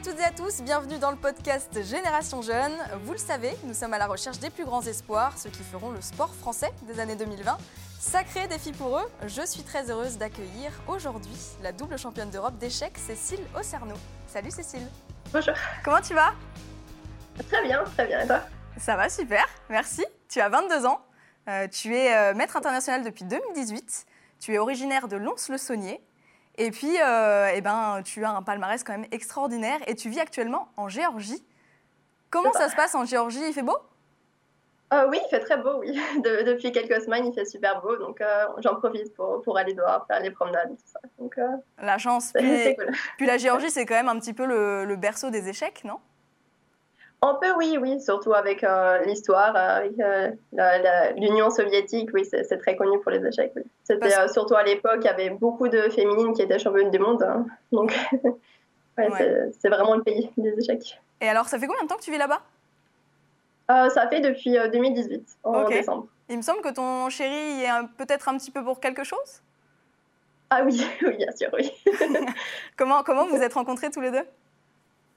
À toutes et à tous, bienvenue dans le podcast Génération Jeune. Vous le savez, nous sommes à la recherche des plus grands espoirs, ceux qui feront le sport français des années 2020. Sacré défi pour eux, je suis très heureuse d'accueillir aujourd'hui la double championne d'Europe d'échecs, Cécile Ocerno. Salut Cécile. Bonjour. Comment tu vas? Très bien, très bien. Et toi? Ça va, super, merci. Tu as 22 ans, euh, tu es euh, maître international depuis 2018, tu es originaire de Lons-le-Saunier et puis, euh, eh ben, tu as un palmarès quand même extraordinaire et tu vis actuellement en Géorgie. Comment ça se passe en Géorgie? Il fait beau? Euh, Oui, il fait très beau, oui. depuis quelques semaines, il fait super beau, donc euh, j'en profite pour, pour, aller dehors, faire les promenades, tout ça. Donc, euh, la chance. Puis, cool. puis, la Géorgie, c'est quand même un petit peu le, le berceau des échecs, non? Un peu, oui, oui, surtout avec euh, l'histoire, avec euh, l'Union soviétique, oui, c'est très connu pour les échecs. Oui. C'était euh, surtout à l'époque, il y avait beaucoup de féminines qui étaient championnes du monde. Hein. Donc, ouais, ouais. c'est vraiment le pays des échecs. Et alors, ça fait combien de temps que tu vis là-bas? Ça fait depuis 2018, en okay. décembre. Il me semble que ton chéri est peut-être un petit peu pour quelque chose? Ah oui, oui, bien sûr, oui. comment, comment vous êtes rencontrés tous les deux?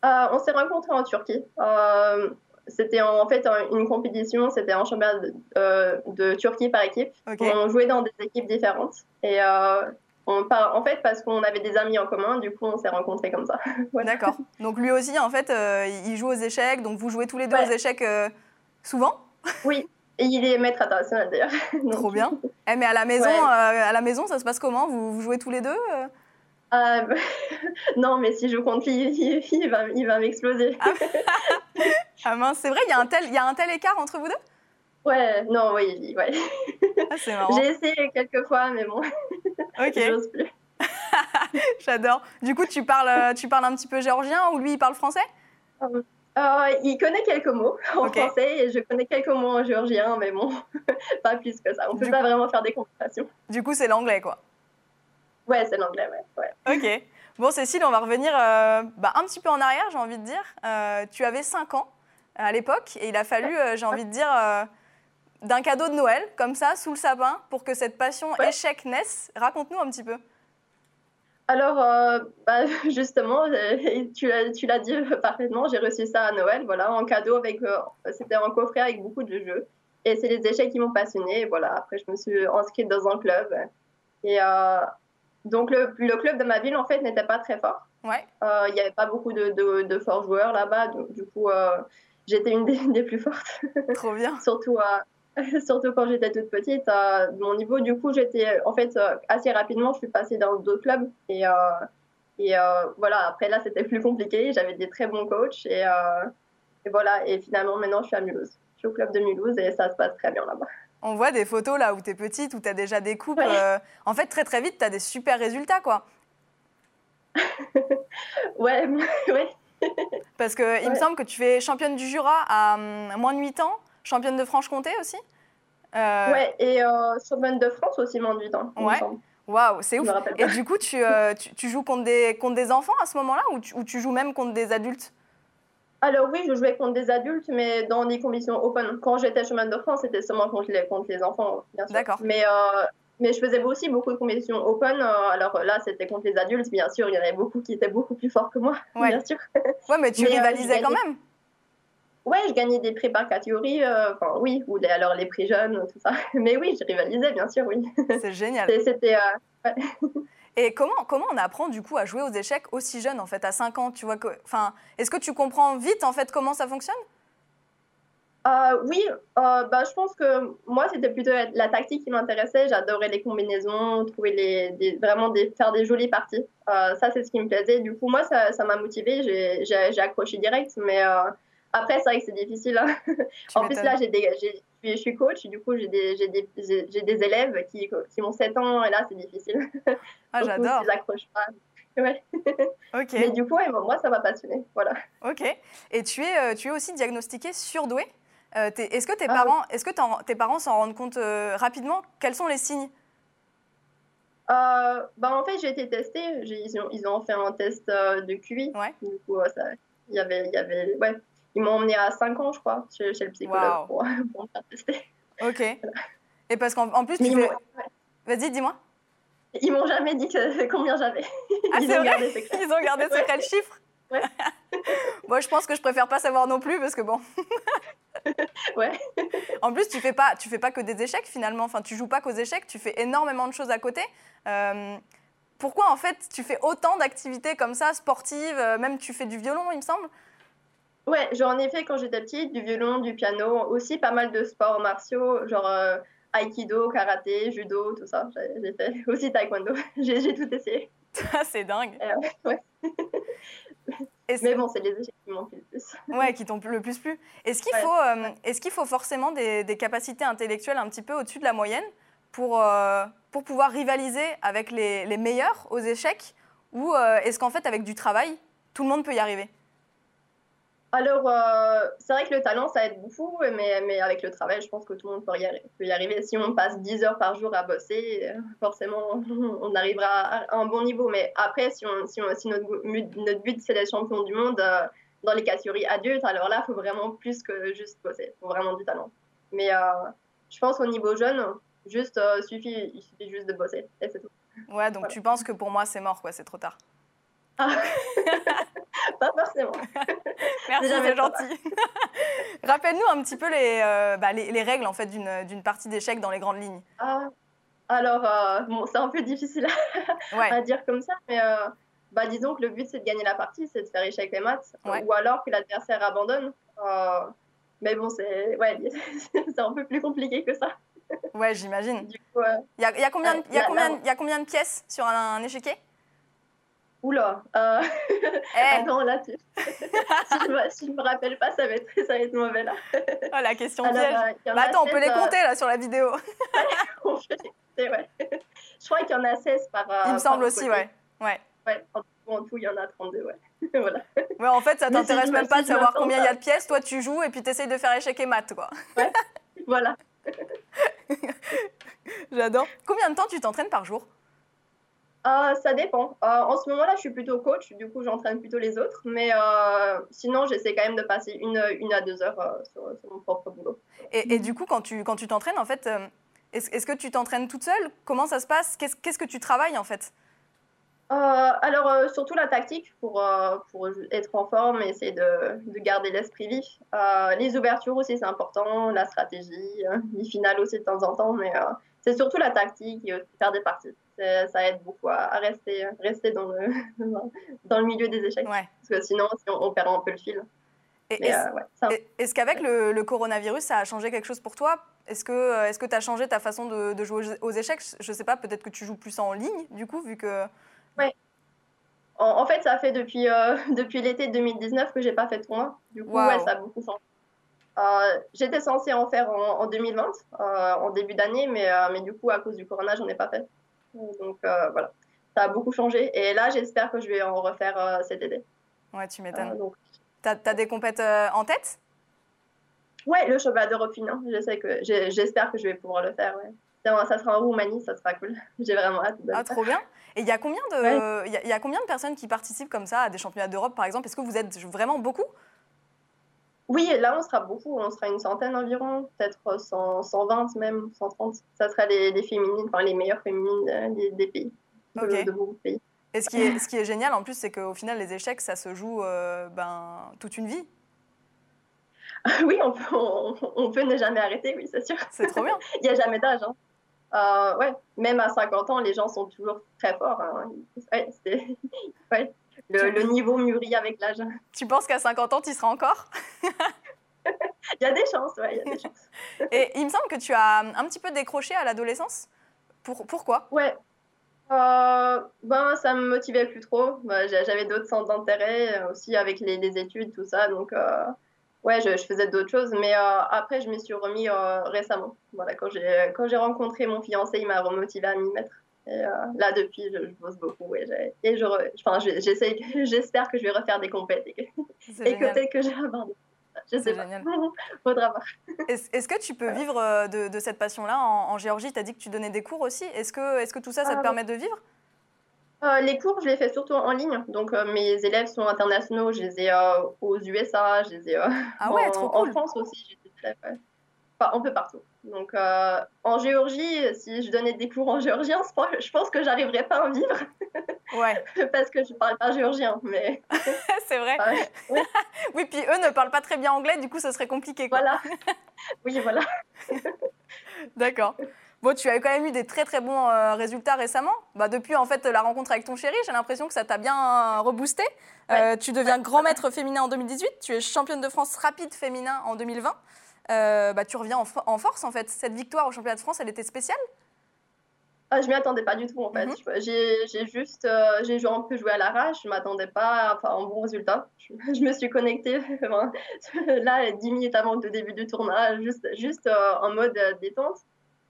On s'est rencontrés en Turquie. Euh, c'était en, fait une compétition, c'était un championnat de, euh, de, Turquie par équipe. Okay. On jouait dans des équipes différentes. Et on, en fait, parce qu'on avait des amis en commun, du coup, on s'est rencontrés comme ça. voilà. D'accord. Donc lui aussi, en fait, il joue aux échecs. Donc vous jouez tous les deux ouais. aux échecs souvent? Oui. Et il est maître international d'ailleurs. Trop bien. Eh, mais à la maison, ouais. à la maison, ça se passe comment? Vous, vous, jouez tous les deux euh, non, mais si je compte il, il va, il va m'exploser. Ah, ah, mince, c'est vrai, il y, a un tel, il y a un tel écart entre vous deux? Ouais, non, oui, ouais. Ah, c'est marrant. J'ai essayé quelques fois, mais bon, ok. j'ose plus. J'adore. Du coup, tu parles, tu parles un petit peu géorgien ou lui, il parle français? Euh, Il connaît quelques mots en okay. français et je connais quelques mots en géorgien, mais bon, pas plus que ça. On ne peut pas vraiment faire des conversations. Du coup, c'est l'anglais, quoi. Ouais, c'est l'anglais, ouais. ouais. Ok. Bon, Cécile, on va revenir euh, bah, un petit peu en arrière, j'ai envie de dire. Euh, tu avais 5 ans à l'époque et il a fallu, euh, j'ai envie de dire, d'un cadeau de Noël, comme ça, sous le sapin, pour que cette passion ouais. échec naisse. Raconte-nous un petit peu. Alors, bah, justement, tu, tu l'as dit parfaitement, j'ai reçu ça à Noël, voilà, en cadeau, avec, c'était un coffret avec beaucoup de jeux. Et c'est les échecs qui m'ont passionnée. Voilà, après, je me suis inscrite dans un club. Et donc, le, le, club de ma ville, en fait, n'était pas très fort. Ouais. Euh, il n'y avait pas beaucoup de, de, de forts joueurs là-bas. Donc, du coup, euh, j'étais une des, des, plus fortes. Trop bien. surtout, euh, surtout quand j'étais toute petite. À mon niveau, du coup, j'étais, en fait, assez rapidement, je suis passée dans d'autres clubs. Et, et voilà, après, là, c'était plus compliqué. J'avais des très bons coachs. Et, et voilà, et finalement, maintenant, je suis à Mulhouse. Je suis au club de Mulhouse et ça se passe très bien là-bas on voit des photos là où tu es petite, où tu as déjà des coupes. Ouais. Euh, en fait, très très vite, tu as des super résultats, quoi. ouais, ouais. Parce qu'il ouais. me semble que tu fais championne du Jura à um, moins de 8 ans, championne de Franche-Comté aussi. Euh... Ouais, et euh, championne de France aussi, moins de 8 ans. Ouais. Waouh, c'est ouf. Et du coup, tu, euh, tu, tu, joues contre des, contre des enfants à ce moment-là ou tu, ou tu joues même contre des adultes? Alors oui, je jouais contre des adultes, mais dans des conditions open. Quand j'étais chemin de France, c'était seulement contre les, contre les enfants, bien sûr. D'accord. Mais, euh, mais je faisais aussi beaucoup de compétitions open. Euh, alors là, c'était contre les adultes, bien sûr. Il y en avait beaucoup qui étaient beaucoup plus forts que moi, ouais. bien sûr. Ouais, mais tu mais, rivalisais euh, quand même. Ouais, je gagnais des prix par catégorie. euh, Enfin, oui, ou les, alors les prix jeunes, tout ça. Mais oui, je rivalisais, bien sûr, oui. C'est génial. C'était... Ouais. Et comment, comment on apprend du coup à jouer aux échecs aussi jeune en fait, à 5 ans tu vois que, enfin, Est-ce que tu comprends vite en fait comment ça fonctionne? Euh, Oui, euh, bah, je pense que moi c'était plutôt la tactique qui m'intéressait. J'adorais les combinaisons, trouver les, vraiment faire des jolies parties. Euh, ça c'est ce qui me plaisait. Du coup moi ça m'a motivée, j'ai accroché direct. Mais après c'est vrai que c'est difficile. Hein. en plus là j'ai des, je suis coach, du coup, j'ai des, des, des, élèves qui, qui ont 7 ans et là, c'est difficile. Ah, j'adore. Ils n'accrochent pas. Ouais. Ok. Mais du coup, ouais, moi, ça m'a passionné. Voilà. Ok. Et tu es, euh, tu es aussi diagnostiqué surdoué. Euh, est-ce que tes ah, parents, oui. est-ce que tes parents s'en rendent compte euh, rapidement? Quels sont les signes? Bah, En fait, j'ai été testée. Ils ont, ils ont fait un test de QI. Ouais. Du coup, il y avait, y avait, ouais, ils m'ont emmené à 5 ans, je crois, chez, chez le psychologue wow. pour, pour, me faire tester. Ok. Voilà. Et parce qu'en plus, tu fais... Vas-y, dis-moi. Ils m'ont jamais dit que, combien j'avais. Ah, ils, ont gardé secret. ils ont gardé secret le chiffre Moi, je pense que je préfère pas savoir non plus parce que bon. ouais. En plus, tu fais pas, tu fais pas que des échecs finalement. Enfin, tu joues pas qu'aux échecs. Tu fais énormément de choses à côté. Euh, pourquoi en fait tu fais autant d'activités comme ça, sportives euh, Même tu fais du violon, il me semble? Ouais, j'en ai fait quand j'étais petite, du violon, du piano, aussi pas mal de sports martiaux, genre euh, aikido, karaté, judo, tout ça. J'ai fait aussi taekwondo. j'ai tout essayé. c'est dingue. ouais. Mais bon, c'est les échecs qui m'ont plu le plus. Ouais, qui t'ont le plus plu. Est-ce qu'il faut, euh, est qu'il faut forcément des, des, capacités intellectuelles un petit peu au-dessus de la moyenne pour, euh, pour pouvoir rivaliser avec les, les meilleurs aux échecs? Ou euh, est-ce qu'en fait, avec du travail, tout le monde peut y arriver? Alors, c'est vrai que le talent, ça aide beaucoup, mais, mais, avec le travail, je pense que tout le monde peut y, arriver. Peut y arriver. Si on passe 10 heures par jour à bosser, forcément, on arrivera à un bon niveau. Mais après, si, on, si, on, si notre, notre, but, c'est d'être champion du monde dans les catégories adultes, alors là, il faut vraiment plus que juste bosser. Il faut vraiment du talent. Mais je pense qu'au niveau jeune, Juste, euh, suffit, il suffit juste de bosser et c'est tout. Ouais, donc tu penses que pour moi c'est mort, quoi, c'est trop tard. Ah. pas forcément. Merci, c'est gentil. Rappelle-nous un petit peu les, euh, bah, les, les, règles en fait d'une partie d'échecs dans les grandes lignes. Ah, alors, euh, bon, c'est un peu difficile à, dire comme ça, mais bah, disons que le but c'est de gagner la partie, c'est de faire échec les maths, ou alors que l'adversaire abandonne. mais bon, c'est ouais, un peu plus compliqué que ça. Ouais, j'imagine. Il y, a, y, a combien, y, a combien, y a combien de pièces sur un, un échiquier? Oula. Euh... Eh. Attends, là, tu... si, je me, me rappelle pas, ça va être, ça va être mauvais là. oh, la question piège. Euh, bah, attends, on peut les euh, compter là sur la vidéo. on peut les compter, ouais. Je crois qu'il y en a 16 par. Il me semble aussi, ouais. ouais. Ouais, en tout, il y en a 32, ouais. voilà. Ouais, en fait, ça t'intéresse même pas de savoir combien il y a de pièces. Toi, tu joues et puis tu essayes de faire échec et maths, quoi. Ouais, voilà. J'adore. Combien de temps tu t'entraînes par jour? Euh, ça dépend. Euh, en ce moment-là, je suis plutôt coach, du coup, j'entraîne plutôt les autres. Mais euh, sinon, j'essaie quand même de passer une, une à deux heures sur, mon propre boulot. Et, et, du coup, quand tu quand tu t'entraînes, en fait, est-ce est que tu t'entraînes toute seule? Comment ça se passe? Qu'est-ce qu'est-ce que tu travailles, en fait? Alors, surtout la tactique pour, pour être en forme et essayer de, de garder l'esprit vif. les ouvertures aussi, c'est important, la stratégie, les finales aussi de temps en temps, mais c'est surtout la tactique et faire des parties ça aide beaucoup à, rester, rester dans, le, dans le milieu des échecs. Parce que sinon, on, perd un peu le fil. Euh, est-ce qu'avec le, coronavirus, ça a changé quelque chose pour toi? Est-ce que est tu as changé ta façon de, jouer aux échecs? Je ne sais pas, peut-être que tu joues plus en ligne, du coup, vu que... Oui. En, fait, ça fait depuis, euh, depuis l'été 2019 que j'ai pas fait de tournoi. Du coup, ouais, ça a beaucoup changé. Euh, j'étais censée en faire en, en 2020, en début d'année, mais, mais du coup, à cause du corona, j'en ai pas fait. Donc euh, voilà, ça a beaucoup changé. Et là, j'espère que je vais en refaire euh, cet été. Ouais, tu m'étonnes. Euh, T'as as des compètes en tête? Ouais, le championnat d'Europe hein. J'espère que je vais pouvoir le faire. Ouais. Ça sera en Roumanie, ça sera cool. J'ai vraiment hâte. ah, trop bien. Et il y, a combien de, il y, a combien de personnes qui participent comme ça à des championnats d'Europe, par exemple? Est-ce que vous êtes vraiment beaucoup? Oui, là, on sera beaucoup. On sera une centaine environ, peut-être 120 même, 130. Ça sera les, féminines, enfin les meilleures féminines des, pays, de, beaucoup de pays. Et ce qui, est, ce qui est génial en plus, c'est qu'au final, les échecs, ça se joue euh, ben, toute une vie. oui, on peut, on, peut, ne jamais arrêter, oui, c'est sûr. C'est trop bien. Il n'y a jamais d'âge. Hein. Euh, ouais, même à 50 ans, les gens sont toujours très forts. Hein. Ouais, ouais, le, niveau mûrit avec l'âge. Tu penses qu'à 50 ans, tu y seras encore? Il y a des chances, oui, il y a des chances. Et il me semble que tu as un petit peu décroché à l'adolescence. Pour, pourquoi? Ouais. Euh, ben, ça me motivait plus trop. Ben, J'avais d'autres centres d'intérêt euh, aussi avec les, les, études, tout ça. Donc, euh, ouais, je, je faisais d'autres choses. Mais euh, après, je me suis remis récemment. Voilà, quand j'ai rencontré mon fiancé, il m'a remotivé à m'y mettre. Et euh, là, depuis, je, bosse beaucoup et, et je, enfin, j'espère que je vais refaire des compètes et que, peut-être que j'ai abandonné. Je sais pas. Faudra voir. Est-ce que tu peux vivre euh, de, de cette passion-là en, Géorgie? Tu as dit que tu donnais des cours aussi. Est-ce que, que tout ça, ça te ah, permet de vivre? euh, les cours, je les fais surtout en ligne. Donc, mes élèves sont internationaux. Je les ai aux USA, je les ai ah ouais, en, trop cool. en, France aussi. J'ai un peu partout. Donc, en Géorgie, si je donnais des cours en géorgien, je pense que j'arriverais pas à en vivre. Ouais. parce que je parle pas géorgien, mais. c'est vrai. Ah. Oui, puis eux ne parlent pas très bien anglais, du coup, ce serait compliqué. Quoi. Voilà. Oui, voilà. D'accord. Bon, tu as quand même eu des très très bons euh, résultats récemment. Bah, depuis en fait la rencontre avec ton chéri, j'ai l'impression que ça t'a bien euh, reboosté. Euh, tu deviens grand maître féminin en 2018, tu es championne de France rapide féminin en 2020. Euh, bah, tu reviens en, fo- en force en fait. Cette victoire au championnat de France, elle était spéciale? Ah, je m'y attendais pas du tout en fait. Mhm. J'ai juste euh, j'ai joué un peu joué à l'arrache. Je m'attendais pas à enfin, un bon résultat. Je, je me suis connectée enfin, là 10 minutes avant le début du tournoi, juste juste euh, en mode détente.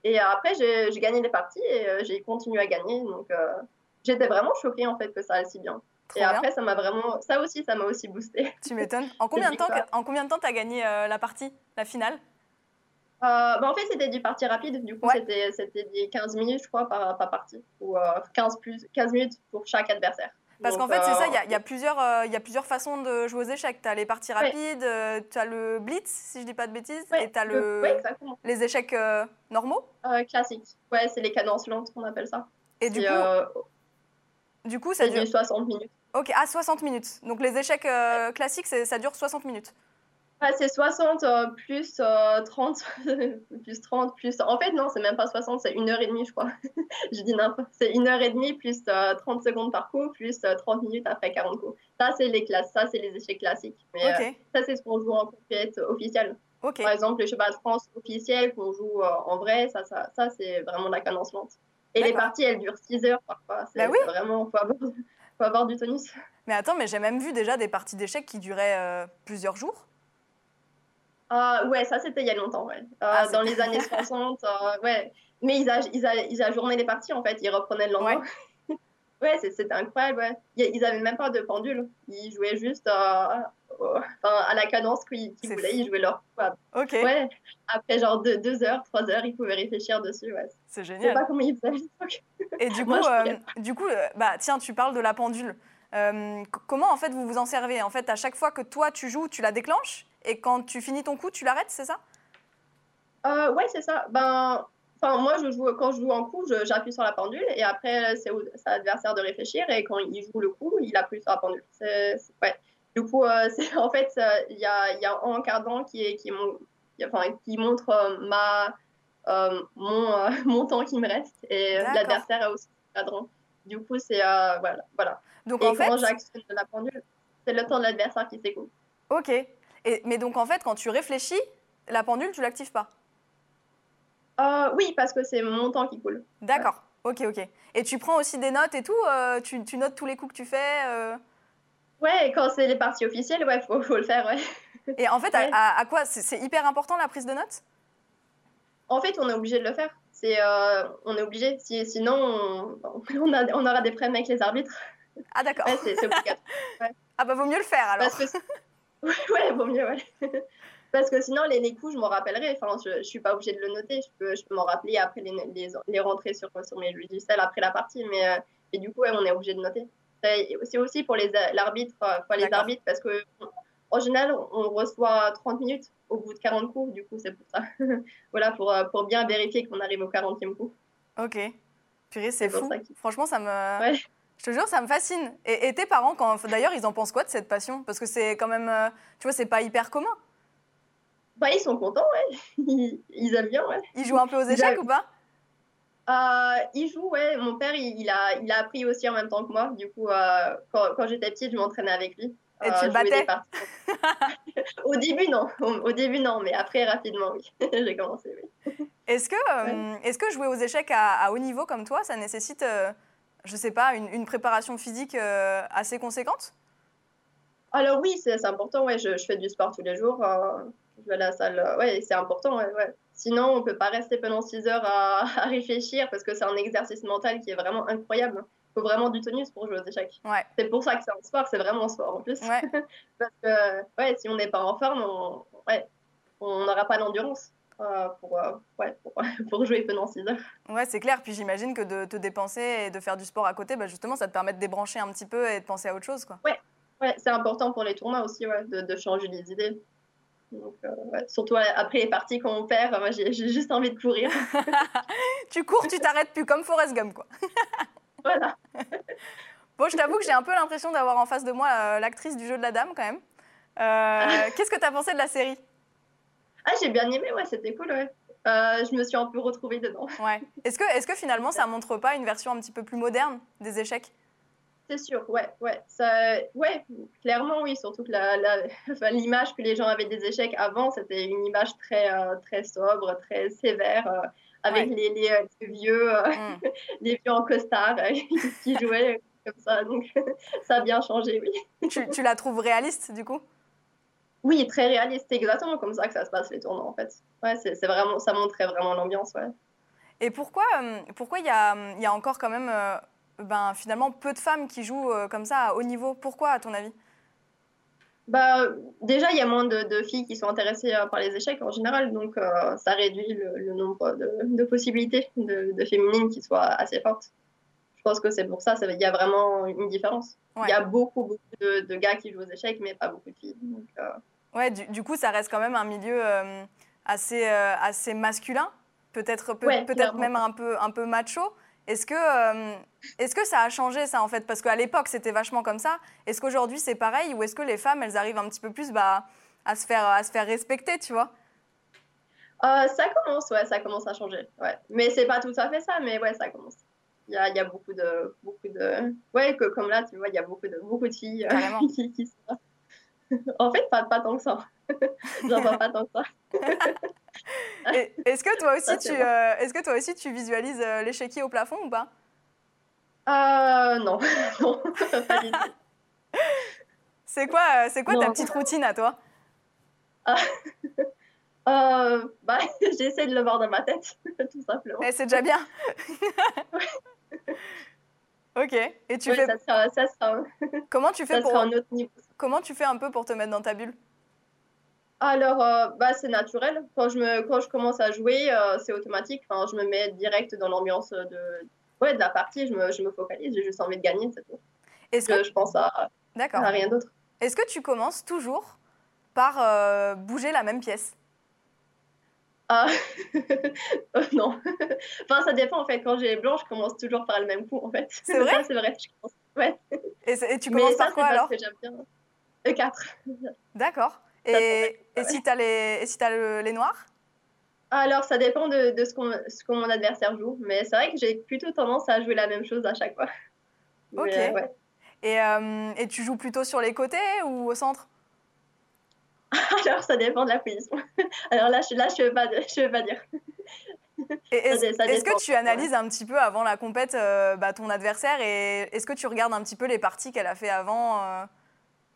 Et après j'ai gagné les parties et j'ai continué à gagner. Donc j'étais vraiment choquée en fait que ça allait si bien. Trop et bien. après ça m'a vraiment ça aussi ça m'a aussi boosté. Tu m'étonnes. En combien de temps. En combien de temps t'as gagné euh, la partie, la finale? Euh, bah, en fait, c'était du parti rapide. Du coup, Ouais. c'était des 15 minutes, je crois, par, par partie. Ou euh, 15, plus, 15 minutes pour chaque adversaire. Parce qu'en fait, c'est ça, euh, il y y, euh, y a plusieurs façons de jouer aux échecs. Tu as les parties rapides, tu as le blitz, si je dis pas de bêtises, ouais, et tu as le, ouais, les échecs euh, normaux? Euh, classique. Ouais, c'est les cadences lentes qu'on appelle ça. Et du coup, du coup, ça dure. du 60 minutes. Ok, à 60 minutes. Donc les échecs euh, classiques, ça dure 60 minutes. Ouais, c'est 60 euh, plus euh, 30, plus 30, plus. En fait, non, c'est même pas 60, c'est une heure et demie, je crois. je dis n'importe. C'est une heure et demie plus euh, 30 secondes par coup, plus euh, 30 minutes après 40 coups. Ça, c'est les classes, ça, c'est les échecs classiques. Mais euh, ça, c'est ce qu'on joue en compétition officielle. Par exemple, les chevaux de France officiels qu'on joue euh, en vrai, ça, ça, ça c'est vraiment la cadence lente. Et les parties, elles durent 6 heures parfois. C'est Bah oui. vraiment, faut avoir, faut avoir du tonus. Mais attends, mais j'ai même vu déjà des parties d'échecs qui duraient euh, plusieurs jours. Ah ouais, ça c'était il y a longtemps, ouais. Euh, Ah, dans les années 60, euh, ouais. Mais ils, a, ils, a, ils ajournaient les parties en fait, ils reprenaient le lendemain. Ouais, c'est- c'était incroyable, ouais. Ils avaient même pas de pendule, ils jouaient juste euh, à la cadence qu'ils C'est voulaient, fou. ils jouaient leur coup. Ouais, après genre 2 deux, heures, 3 heures, ils pouvaient réfléchir dessus, ouais. c'est Je sais génial. pas comment ils faisaient. Et du coup, Moi, euh, du coup euh, bah, tiens, tu parles de la pendule. Euh, comment en fait vous vous en servez? En fait, à chaque fois que toi tu joues, tu la déclenches? Et quand tu finis ton coup, tu l'arrêtes, c'est ça? Euh, ouais, c'est ça. Ben, enfin, moi, je joue, quand je joue en coup, j'appuie sur la pendule et après, c'est à l'adversaire de réfléchir et quand il joue le coup, il appuie sur la pendule. C'est- ouais. Du coup, euh, c'est, en fait, euh, il y a, il y a un cadran qui, est, qui, est mon- qui- enfin, qui montre euh, ma, mon, mon temps qui me reste et l'adversaire a aussi un cadran. Du coup, c'est voilà, voilà. Donc Et en fait, quand j'actionne la pendule, c'est le temps de l'adversaire qui s'écoule. ok. Et, mais donc en fait, quand tu réfléchis, la pendule, tu l'actives pas. Euh, oui, parce que c'est mon temps qui coule. D'accord. Ok, ok. Et tu prends aussi des notes et tout euh, tu, tu notes tous les coups que tu fais euh Ouais, quand c'est les parties officielles, ouais, faut, faut le faire, ouais. Et en fait, à- Ouais. à, à quoi C'est hyper important la prise de notes? En fait, on est obligé de le faire. C'est, euh, on est obligé. Si, sinon, on, on, a- on aura des problèmes avec les arbitres. Ah d'accord. Ouais, c'est, obligatoire. Ah bah vaut mieux le faire alors. Parce que, ouais, ouais, vaut mieux, ouais. Parce que sinon, les, les coups, je m'en rappellerai. Enfin, je, je suis pas obligée de le noter. Je peux, je peux m'en rappeler après les, les, les rentrer sur, sur mes logiciels après la partie. Mais euh, et du coup, ouais, on est obligé de noter. C'est aussi pour les, euh, enfin, les D'accord. arbitres, parce que en général, on reçoit 30 minutes au bout de 40 coups. Du coup, c'est pour ça. voilà, pour, euh, pour bien vérifier qu'on arrive au 40e coup. Ok. Purée, c'est fou. ça Franchement, ça me. Ouais. Je te jure, ça me fascine. Et, et tes parents, quand... d'ailleurs, ils en pensent quoi de cette passion? Parce que c'est quand même, euh, tu vois, c'est pas hyper commun. Bah, ils sont contents, ouais. Ils, ils aiment bien, ouais. Ils jouent un peu aux échecs ou pas? Euh, il joue, ouais. Mon père, il, il a, il a appris aussi en même temps que moi. Du coup, euh, quand, quand j'étais petite, je m'entraînais avec lui. Et Euh, tu le jouer des battais. Au début, non. Au, début, non. Mais après, rapidement, oui. J'ai commencé, oui. Est-ce que, euh, est-ce que jouer aux échecs à, à haut niveau comme toi, ça nécessite, euh, je sais pas, une, une préparation physique euh, assez conséquente? Alors oui, c'est c'est important, ouais. Je, je fais du sport tous les jours. euh, je vais à la salle. ouais, c'est important, ouais, ouais. Sinon, on peut pas rester pendant 6 heures à, à réfléchir parce que c'est un exercice mental qui est vraiment incroyable. Il faut vraiment du tonus pour jouer aux échecs. Ouais. C'est pour ça que c'est un sport, c'est vraiment un sport en plus. Ouais. Parce que ouais, si on n'est pas en forme, on ouais, n'aura pas l'endurance euh, pour, euh, ouais, pour, pour jouer pendant 6 heures. Ouais, c'est clair. Puis j'imagine que de te dépenser et de faire du sport à côté, bah, justement, ça te permet de débrancher un petit peu et de penser à autre chose, quoi. Ouais, c'est important pour les tournois aussi ouais, de, de changer les idées. Donc, euh, ouais, surtout après les parties quand on perd, moi j'ai juste envie de courir. Tu cours, tu t'arrêtes plus, comme Forrest Gump, quoi. voilà. Bon, je t'avoue que j'ai un peu l'impression d'avoir en face de moi euh, l'actrice du jeu de la dame quand même. Euh, Qu'est-ce que tu as pensé de la série? Ah, j'ai bien aimé, ouais, c'était cool, ouais. Euh, je me suis un peu retrouvée dedans. Ouais. Est-ce que, est que finalement ça montre pas une version un petit peu plus moderne des échecs? C'est sûr, ouais, ouais. Ça, ouais, clairement, oui. Surtout que l'image la, que les gens avaient des échecs avant, c'était une image très, euh, très sobre, très sévère, euh, avec ouais. les, les, les, vieux, mm. les vieux en costard qui jouaient comme ça. Donc, ça a bien changé, oui. Tu, tu la trouves réaliste, du coup? Oui, très réaliste. C'est exactement comme ça que ça se passe les tournois en fait. Ouais, c'est vraiment, ça montrait vraiment l'ambiance, ouais. Et pourquoi, pourquoi il y a, y a encore quand même, euh, ben finalement peu de femmes qui jouent euh, comme ça à haut niveau Pourquoi, à ton avis? Bah, déjà, il y a moins de, de, filles qui sont intéressées euh, par les échecs en général, donc euh, ça réduit le, le nombre de, de possibilités de, de, féminines qui soient assez fortes. Je pense que c'est pour ça, il y a vraiment une différence. Il ouais. y a beaucoup, beaucoup de, gars qui jouent aux échecs, mais pas beaucoup de filles. Donc, euh... Ouais, du, du, coup, ça reste quand même un milieu assez, assez masculin, peut-être peut, ouais, peut même un peu, un peu macho. Est-ce que, euh, est que ça a changé ça en fait? Parce qu'à l'époque c'était vachement comme ça. Est-ce qu'aujourd'hui c'est pareil? Ou est-ce que les femmes elles arrivent un petit peu plus bah, à, se faire, à se faire respecter, tu vois? Ça commence, ouais, ça commence à changer. Ouais. Mais c'est pas tout à fait ça, mais ouais, ça commence. Il y a, y a beaucoup de, beaucoup de, ouais, que, comme là tu vois, il y a beaucoup de, beaucoup de filles qui, qui sont en fait, pas, pas tant que ça. J'en vois pas tant que ça. est-ce que toi aussi, tu, euh, est-ce que toi aussi tu visualises euh, l'échiquier au plafond ou pas? Euh, Non, non, pas du tout. C'est quoi, c'est quoi ta petite routine à toi? Euh, bah, J'essaie de le voir dans ma tête, tout simplement. Et c'est déjà bien. Ok. Et tu oui, fais. Ça sera, ça sera... Comment tu fais ça pour. Sera un autre niveau. Comment tu fais un peu pour te mettre dans ta bulle? Alors, euh, bah, c'est naturel. Quand je, me, quand je commence à jouer, euh, c'est automatique. Enfin, je me mets direct dans l'ambiance de, ouais, de la partie. Je me, je me focalise. J'ai juste envie de gagner, c'est tout. Est-ce que je pense à, à rien d'autre. Est-ce que tu commences toujours par euh, bouger la même pièce? Ah, non. enfin, ça dépend en fait. Quand j'ai blanc, je commence toujours par le même coup en fait. C'est vrai? C'est vrai. Je commence... Ouais. Et, et, tu commences Mais par ça, quoi alors? que j'aime bien. E4. D'accord. Et, et, si tu as, les, et si as le, les noirs? Alors, ça dépend de, de ce, ce que mon adversaire joue. Mais c'est vrai que j'ai plutôt tendance à jouer la même chose à chaque fois. Ok. Mais, ouais. et, euh, et tu joues plutôt sur les côtés ou au centre? Alors, ça dépend de la position. Alors là, je, là, je ne veux, pas, je veux pas dire. Est-ce est que tu analyses ouais. un petit peu avant la compète euh, bah, ton adversaire et est-ce que tu regardes un petit peu les parties qu'elle a fait avant euh...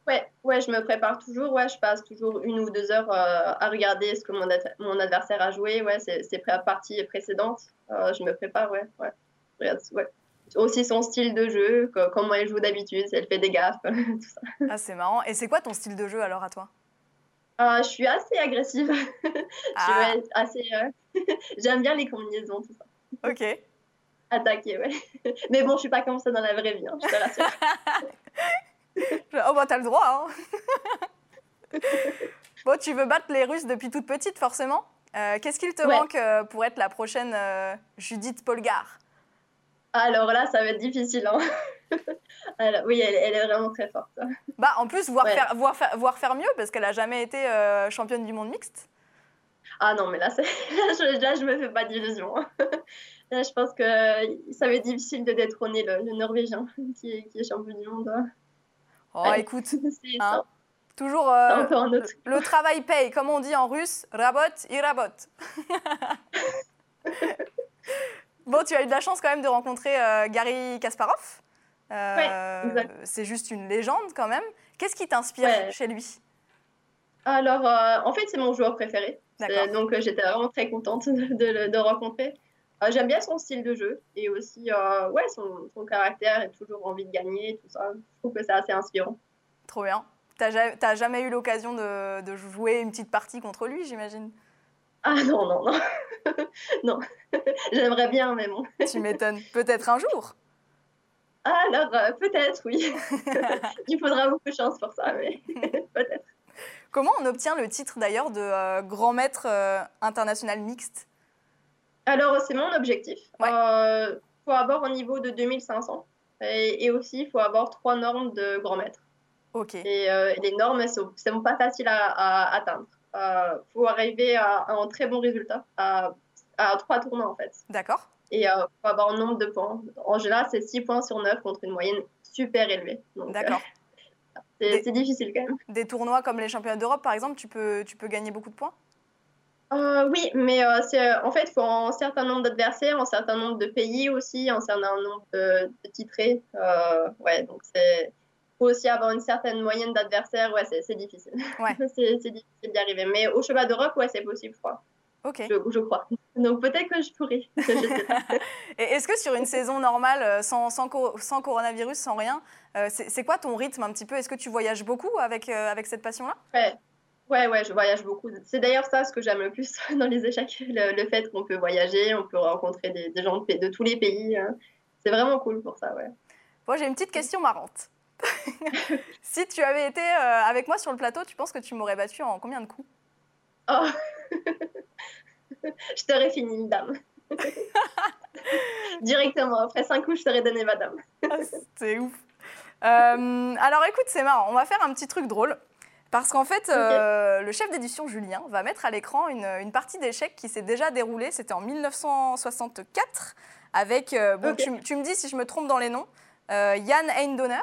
ouais, ouais, je me prépare toujours. Ouais, je passe toujours une ou deux heures euh, à regarder ce que mon, ad mon adversaire a joué. Ouais, ses parties précédentes. Euh, je me prépare, ouais. ouais. Regarde, ouais. Aussi son style de jeu, comment elle joue d'habitude, si elle fait des gaffes, tout ça. Ah, c'est marrant. Et c'est quoi ton style de jeu alors à toi? Euh, je suis assez agressive. Ah. Euh... J'aime bien les combinaisons, tout ça. Ok. Attaquer, ouais. Mais bon, je suis pas comme ça dans la vraie vie, hein, je te rassure. Oh, bah, t'as le droit, hein. bon, tu veux battre les Russes depuis toute petite, forcément. Euh, Qu'est-ce qu'il te ouais. manque euh, pour être la prochaine euh, Judith Polgar? Alors là, ça va être difficile, hein. Alors, oui, elle, elle, est vraiment très forte. Bah, en plus, voir, ouais. faire, voir, faire, voir faire mieux, parce qu'elle n'a jamais été championne du monde mixte. Ah non, mais là, là, je, là je me fais pas d'illusions. Là, je pense que ça va être difficile de détrôner le, le Norvégien qui est, qui est, champion du monde. Oh, Allez, écoute, hein, toujours euh, le, le travail paye, comme on dit en russe, rabot, il rabot. bon, tu as eu de la chance quand même de rencontrer euh, Gary Kasparov. Euh, ouais, c'est juste une légende quand même. Qu'est-ce qui t'inspire ouais. chez lui? Alors, en fait, c'est mon joueur préféré. Donc, j'étais vraiment très contente de, de le rencontrer. J'aime bien son style de jeu et aussi ouais, son, son, caractère et toujours envie de gagner, tout ça. Je trouve que c'est assez inspirant. Trop bien. T'as jamais eu l'occasion de, de, jouer une petite partie contre lui, j'imagine? Ah non, non, non. non. J'aimerais bien, mais bon. tu m'étonnes. Peut-être un jour? Alors, euh, peut-être, oui. Il faudra beaucoup de chance pour ça, mais peut-être. Comment on obtient le titre d'ailleurs de euh, grand maître euh, international mixte? Alors, c'est mon objectif. Il ouais. faut avoir au niveau de 2500. Et, aussi, il faut avoir trois normes de grand maître. Ok. Et les normes, elles sont, sont pas faciles à, atteindre. Il faut arriver à, un très bon résultat, à, à trois tournois en fait. D'accord. Et il faut avoir un nombre de points. En général, c'est 6 points sur 9 contre une moyenne super élevée. D'accord. c'est difficile quand même. Des tournois comme les championnats d'Europe, par exemple, tu peux, tu peux gagner beaucoup de points? Euh, oui, mais euh, euh, en fait, il faut un certain nombre d'adversaires, un certain nombre de pays aussi, un certain nombre de, titrés. ouais, donc c'est faut aussi avoir une certaine moyenne d'adversaires. Ouais, c'est difficile. Ouais. c'est difficile d'y arriver. Mais au cheval d'Europe, ouais, c'est possible, je crois. Ok. Je, je crois. Donc peut-être que je pourrais. Et est-ce que sur une saison normale, sans, sans, sans coronavirus, sans rien, c'est quoi ton rythme un petit peu? Est-ce que tu voyages beaucoup avec, avec cette passion-là? Ouais. Ouais, ouais, je voyage beaucoup. C'est d'ailleurs ça ce que j'aime le plus dans les échecs, le, fait qu'on peut voyager, on peut rencontrer des, gens de, tous les pays. Hein. C'est vraiment cool pour ça, ouais. Bon, j'ai une petite question marrante. si tu avais été euh, avec moi sur le plateau, tu penses que tu m'aurais battu en combien de coups? Oh Je t'aurais fini dame. Directement, après cinq coups, je t'aurais donné ma dame. Ah, c'est ouf. Euh, alors écoute, c'est marrant, on va faire un petit truc drôle. Parce qu'en fait, euh, le chef d'édition Julien va mettre à l'écran une, partie d'échecs qui s'est déjà déroulée. C'était en 1964 avec, euh, bon, tu, me dis si je me trompe dans les noms, euh, Yann Eindonner.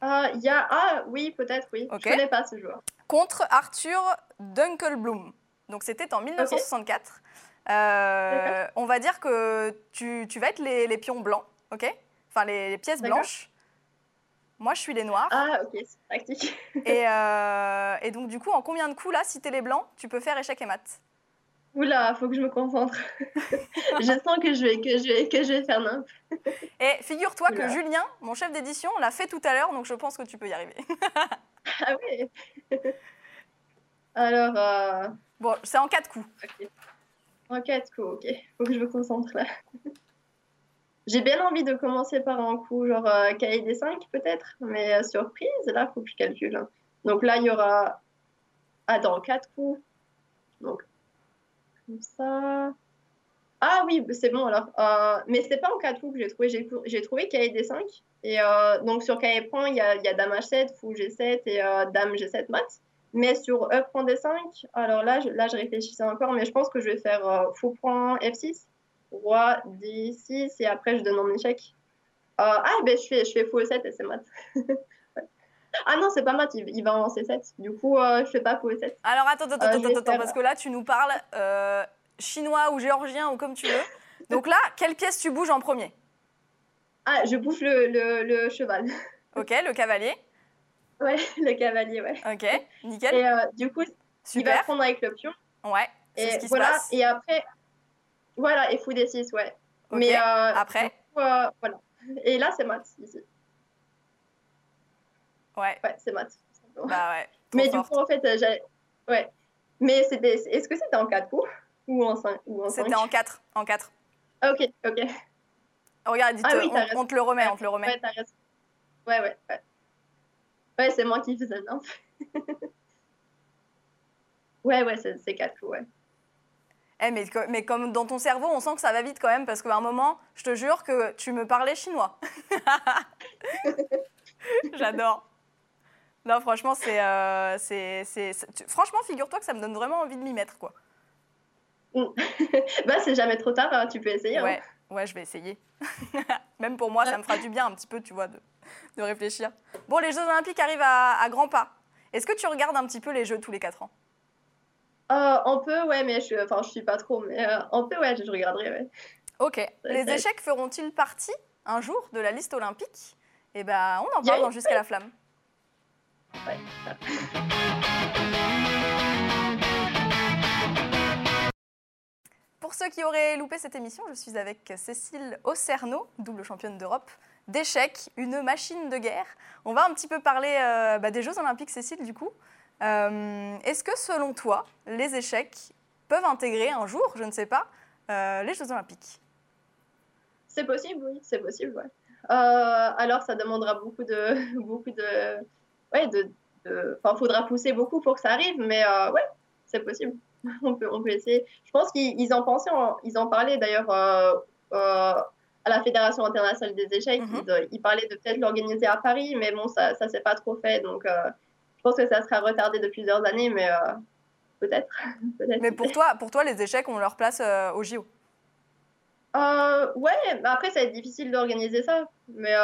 Ah, y a... ah oui, peut-être, oui. Je ne connais pas ce joueur. Contre Arthur Dunkelblum. Donc c'était en 1964. on va dire que tu, vas être les, pions blancs, ok? Enfin, les pièces blanches. Moi, je suis les noirs. Ah, ok, c'est pratique. et, euh, et, donc, du coup, en combien de coups, là, si t'es les blancs, tu peux faire échec et mat? Oula, faut que je me concentre. je sens que je vais, que je vais, que je vais faire n'importe. Et figure-toi que Julien, mon chef d'édition, l'a fait tout à l'heure, donc je pense que tu peux y arriver. ah oui Alors. Euh... Bon, c'est en quatre coups. En quatre coups, ok. Faut que je me concentre là. J'ai bien envie de commencer par un coup, genre euh, des 5 peut-être, mais euh, surprise, là, il faut que je calcule. Hein. Donc là, il y aura. Attends, 4 coups. Donc, comme ça. Ah oui, c'est bon alors. Euh, mais c'est pas en 4 coups que j'ai trouvé. J'ai trouvé des 5. Et euh, donc sur cahier point, il y a, y a, Dame H7, Fou G7 et Dame G7 mat. Mais sur E prend D5, alors là je, là, je réfléchissais encore, mais je pense que je vais faire Fou prend F6 roi D6 et après je donne un échec. Euh, ah, ben je fais, je fais fou 7 et c'est mat. ah non, c'est pas mat, il, va en C7. Du coup, euh, je fais pas fou 7. Alors attends, attends, euh, attends, attends, parce que là tu nous parles chinois ou géorgien ou comme tu veux. Donc là, quelle pièce tu bouges en premier? Ah, je bouge le, le, cheval. Ok, le cavalier. Ouais, le cavalier, ouais. Ok, nickel. Et du coup, Super. il va prendre avec le pion. Ouais, c'est ce qui voilà, se passe. Et après, voilà, et fou des 6, ouais. Mais euh, après euh, Voilà. Et là, c'est mat, ici. Ouais. Ouais, c'est mat. Bah ouais. Mais du coup, en fait, euh, j'ai. Ouais. Mais c'était. Est-ce que c'était en 4 coups Ou en 5 C'était en 4. En 4. Ah, ok, ok. Regarde, ah, oui, on, on, te le remet, on te le remet. Ouais, t'as raison. Ouais, ouais, ouais. Ouais, c'est moi qui faisais bien. ouais, ouais, c'est 4 coups, ouais. Eh, mais, mais, comme dans ton cerveau, on sent que ça va vite quand même, parce qu'à un moment, je te jure que tu me parlais chinois. J'adore. Non, franchement, c'est, euh, franchement, figure-toi que ça me donne vraiment envie de m'y mettre, quoi. bah, c'est jamais trop tard, hein, tu peux essayer. Hein. Ouais, ouais, je vais essayer. Même pour moi, ça me fera du bien un petit peu, tu vois, de, de réfléchir. Bon, les Jeux Olympiques arrivent à, à grands pas. Est-ce que tu regardes un petit peu les Jeux tous les 4 ans? Euh, on peut, ouais, mais je, enfin, je suis pas trop, mais euh, on peut, ouais, je, regarderai, ouais. Ok. Les échecs feront-ils partie un jour de la liste olympique? Eh ben, on en parle dans Jusqu'à la flamme. Ouais. Pour ceux qui auraient loupé cette émission, je suis avec Cécile Osserno, double championne d'Europe d'échecs, une machine de guerre. On va un petit peu parler euh, bah, des Jeux Olympiques, Cécile, du coup. Euh, est-ce que selon toi, les échecs peuvent intégrer un jour, je ne sais pas, euh, les Jeux Olympiques? C'est possible, oui, c'est possible. Ouais. Euh, alors, ça demandera beaucoup de, beaucoup de, ouais, de, enfin, faudra pousser beaucoup pour que ça arrive, mais ouais, c'est possible. on peut, on peut essayer. Je pense qu'ils en pensaient, ils en parlaient d'ailleurs à la Fédération internationale des échecs. Mhm. Ils, ils parlaient de peut-être l'organiser à Paris, mais bon, ça ça s'est pas trop fait. Donc, euh, je pense que ça sera retardé de plusieurs années, mais euh, peut-être. Mais pour toi, pour toi, les échecs ont leur place euh, au JO. Euh, ouais, après, ça va être difficile d'organiser ça, mais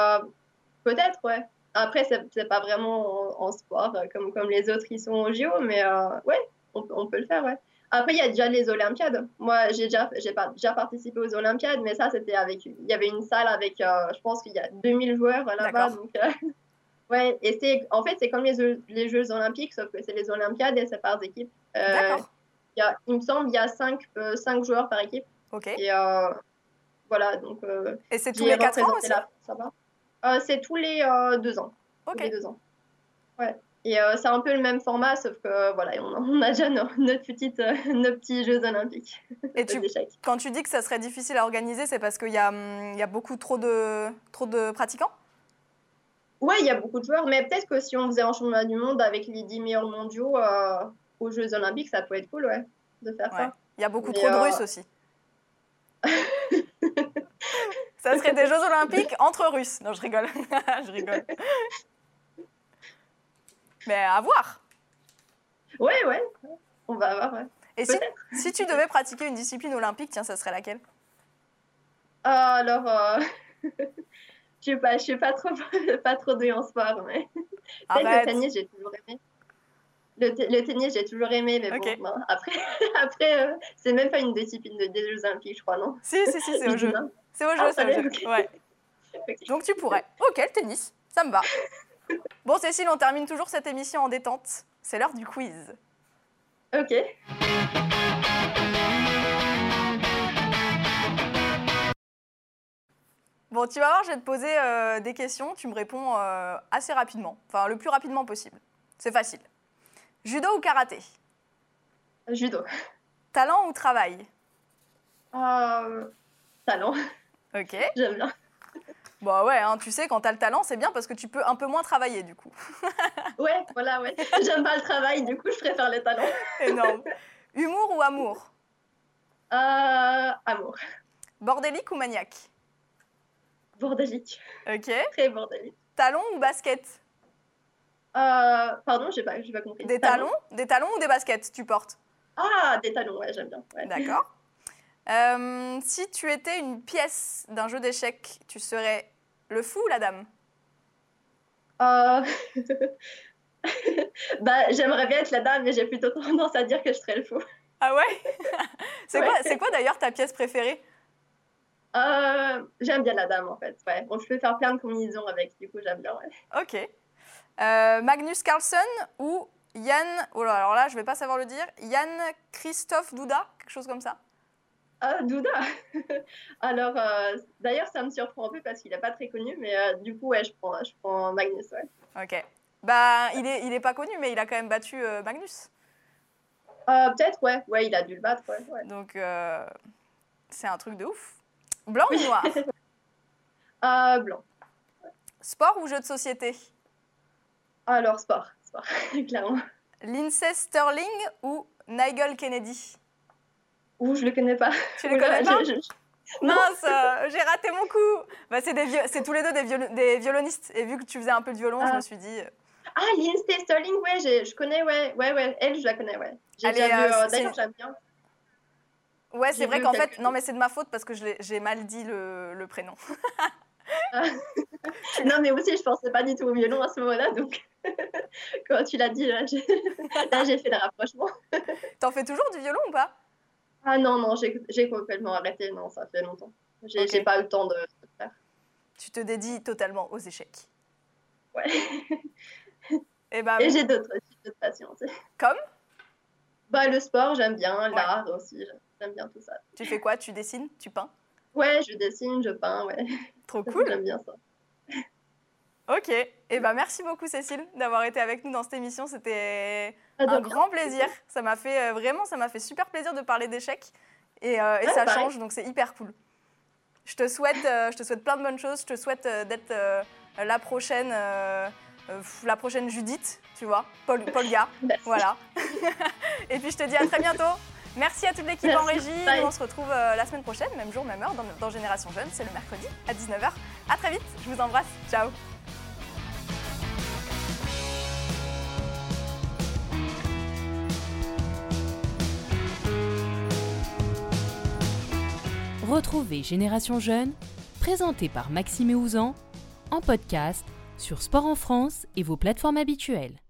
peut-être, ouais. Après, c'est pas vraiment en, en sport comme, comme les autres qui sont au JO, mais ouais, on, peut- on peut le faire, ouais. Après, il y a déjà les Olympiades. Moi, j'ai déjà, j'ai déjà participé aux Olympiades, mais ça, c'était avec. Il y avait une salle avec, je pense qu'il y a 2000 joueurs là-bas. D'accord. Donc, ouais, et c'est, en fait, c'est comme les, Jeux- les Jeux Olympiques, sauf que c'est les Olympiades et c'est par équipe. Euh, D'accord. il, y a, il me semble il y a 5 cinq joueurs par équipe. Ok. Et euh, voilà, donc. euh, Et c'est tous les 4 ans aussi la ça va. Euh, c'est tous les euh, deux ans. Tous Ok. les deux ans. Ouais. Et euh, c'est un peu le même format, sauf que voilà, on, a- on a déjà nos, notre petite, euh, nos petits Jeux Olympiques Et tu, quand tu dis que ça serait difficile à organiser, c'est parce qu'il y a, hum, y a beaucoup trop de, trop de pratiquants? Ouais, il y a beaucoup de joueurs, mais peut-être que si on faisait un championnat du monde avec les 10 meilleurs mondiaux euh, aux Jeux Olympiques, ça peut être cool, ouais, de faire Ouais. ça. Il y a beaucoup Mais, trop de euh, Russes aussi. ça serait des Jeux Olympiques entre Russes. Non, je rigole. je rigole. Mais à voir. Ouais, ouais, on va voir, ouais. Et si, tu devais pratiquer une discipline olympique, tiens, ça serait laquelle? Euh, alors, euh, je sais pas, je suis pas trop, pas trop douée en sport, mais le tennis, j'ai toujours aimé. Le, te- le tennis, j'ai toujours aimé, mais bon, non. après, après euh, c'est même pas une discipline de- des Jeux Olympiques, je crois, non? Si, si, si, c'est au jeu. C'est au jeu, Ah, c'est au jeu. Ouais. Donc tu pourrais. Ok, le tennis, ça me va. Bon, Cécile, on termine toujours cette émission en détente. C'est l'heure du quiz. Ok. Bon, tu vas voir, je vais te poser euh, des questions. Tu me réponds euh, assez rapidement. Enfin, le plus rapidement possible. C'est facile. Judo ou karaté? Judo. Talent ou travail? Euh, talent, Ok. j'aime bien. Bah ouais, hein, tu sais, quand t'as le talent, c'est bien parce que tu peux un peu moins travailler du coup. Ouais, voilà, ouais. J'aime pas le travail, du coup, je préfère le talent. Énorme. Humour ou amour? Euh, amour. Bordélique ou maniaque? Bordélique. Ok. Très bordélique. Talon ou basket? Euh, pardon, j'ai pas, j'ai pas compris. Des talons Des talons ou des baskets tu portes? Ah, des talons, ouais, j'aime bien. ouais. D'accord. Euh, si tu étais une pièce d'un jeu d'échecs, tu serais le fou ou la dame? Euh, bah, j'aimerais bien être la dame, mais j'ai plutôt tendance à dire que je serais le fou. Ah ouais? C'est Ouais. quoi, c'est quoi d'ailleurs ta pièce préférée? Euh, j'aime bien la dame, en fait. Ouais. Bon, je peux faire plein de combinaisons avec, du coup, j'aime bien. Ouais. Ok. Euh, Magnus Carlsen ou Yann, oh là, alors là je vais pas savoir le dire, Yann Christophe Douda, quelque chose comme ça? Ah, Douda Alors, euh, d'ailleurs, ça me surprend un peu parce qu'il n'est pas très connu, mais euh, du coup, ouais, je prends, je prends Magnus, ouais. Ok. Bah, il est, il est pas connu, mais il a quand même battu euh, Magnus. Euh, Peut-être, ouais. Ouais, il a dû le battre, ouais. ouais. Donc, euh, c'est un truc de ouf. Blanc ou noir Euh, blanc. Sport ou jeu de société Alors, sport, sport, clairement. Lindsay Sterling ou Nigel Kennedy Ouh, je le connais pas. Tu Oula, connais pas je- je- Non. Mince, euh, j'ai raté mon coup. Bah, c'est viol- tous les deux des, viol- des violonistes. Et vu que tu faisais un peu de violon, je Ah. me suis dit. euh, Ah, Lindsay Sterling, ouais, je connais, ouais, ouais, ouais. Elle, je la connais, ouais. J'ai déjà vu, euh, d'ailleurs, j'aime bien. Ouais, c'est vrai qu'en fait, non, mais c'est de ma faute parce que j'ai mal dit le, le prénom. Non, mais aussi, je pensais pas du tout au violon à ce moment-là, donc quand tu l'as dit, là, j'ai là, j'ai fait le rapprochement. T'en fais toujours du violon ou pas? Ah non, non, j'ai complètement arrêté, non, ça fait longtemps. J'ai pas eu le temps de faire. Tu te dédies totalement aux échecs. Ouais. Et bah, Et j'ai d'autres types de passions. tu sais. comme? Bah, le sport, j'aime bien, l'art aussi, j'aime bien tout ça. tu fais quoi? Tu dessines? Tu peins? Ouais, je dessine, je peins, ouais. Trop cool. J'aime bien ça. Ok. Et bah, merci beaucoup, Cécile, d'avoir été avec nous dans cette émission. C'était Ah, un grand plaisir. Ça m'a fait euh, vraiment, ça m'a fait super plaisir de parler d'échecs. Et, euh, et Ouais, ça pareil. change, donc c'est hyper cool. Je te souhaite, euh, je te souhaite plein de bonnes choses. Je te souhaite d'être la prochaine, euh, la prochaine Judith, tu vois, Paul, Polga. Merci. Voilà. et puis je te dis à très bientôt. Merci à toute l'équipe en régie. on se retrouve euh, la semaine prochaine, même jour, même heure, dans, Génération Jeune. C'est le mercredi à 19h. À très vite. Je vous embrasse. Ciao. Retrouvez Génération Jeune, présenté par Maxime Ouzan, en podcast sur Sport en France et vos plateformes habituelles.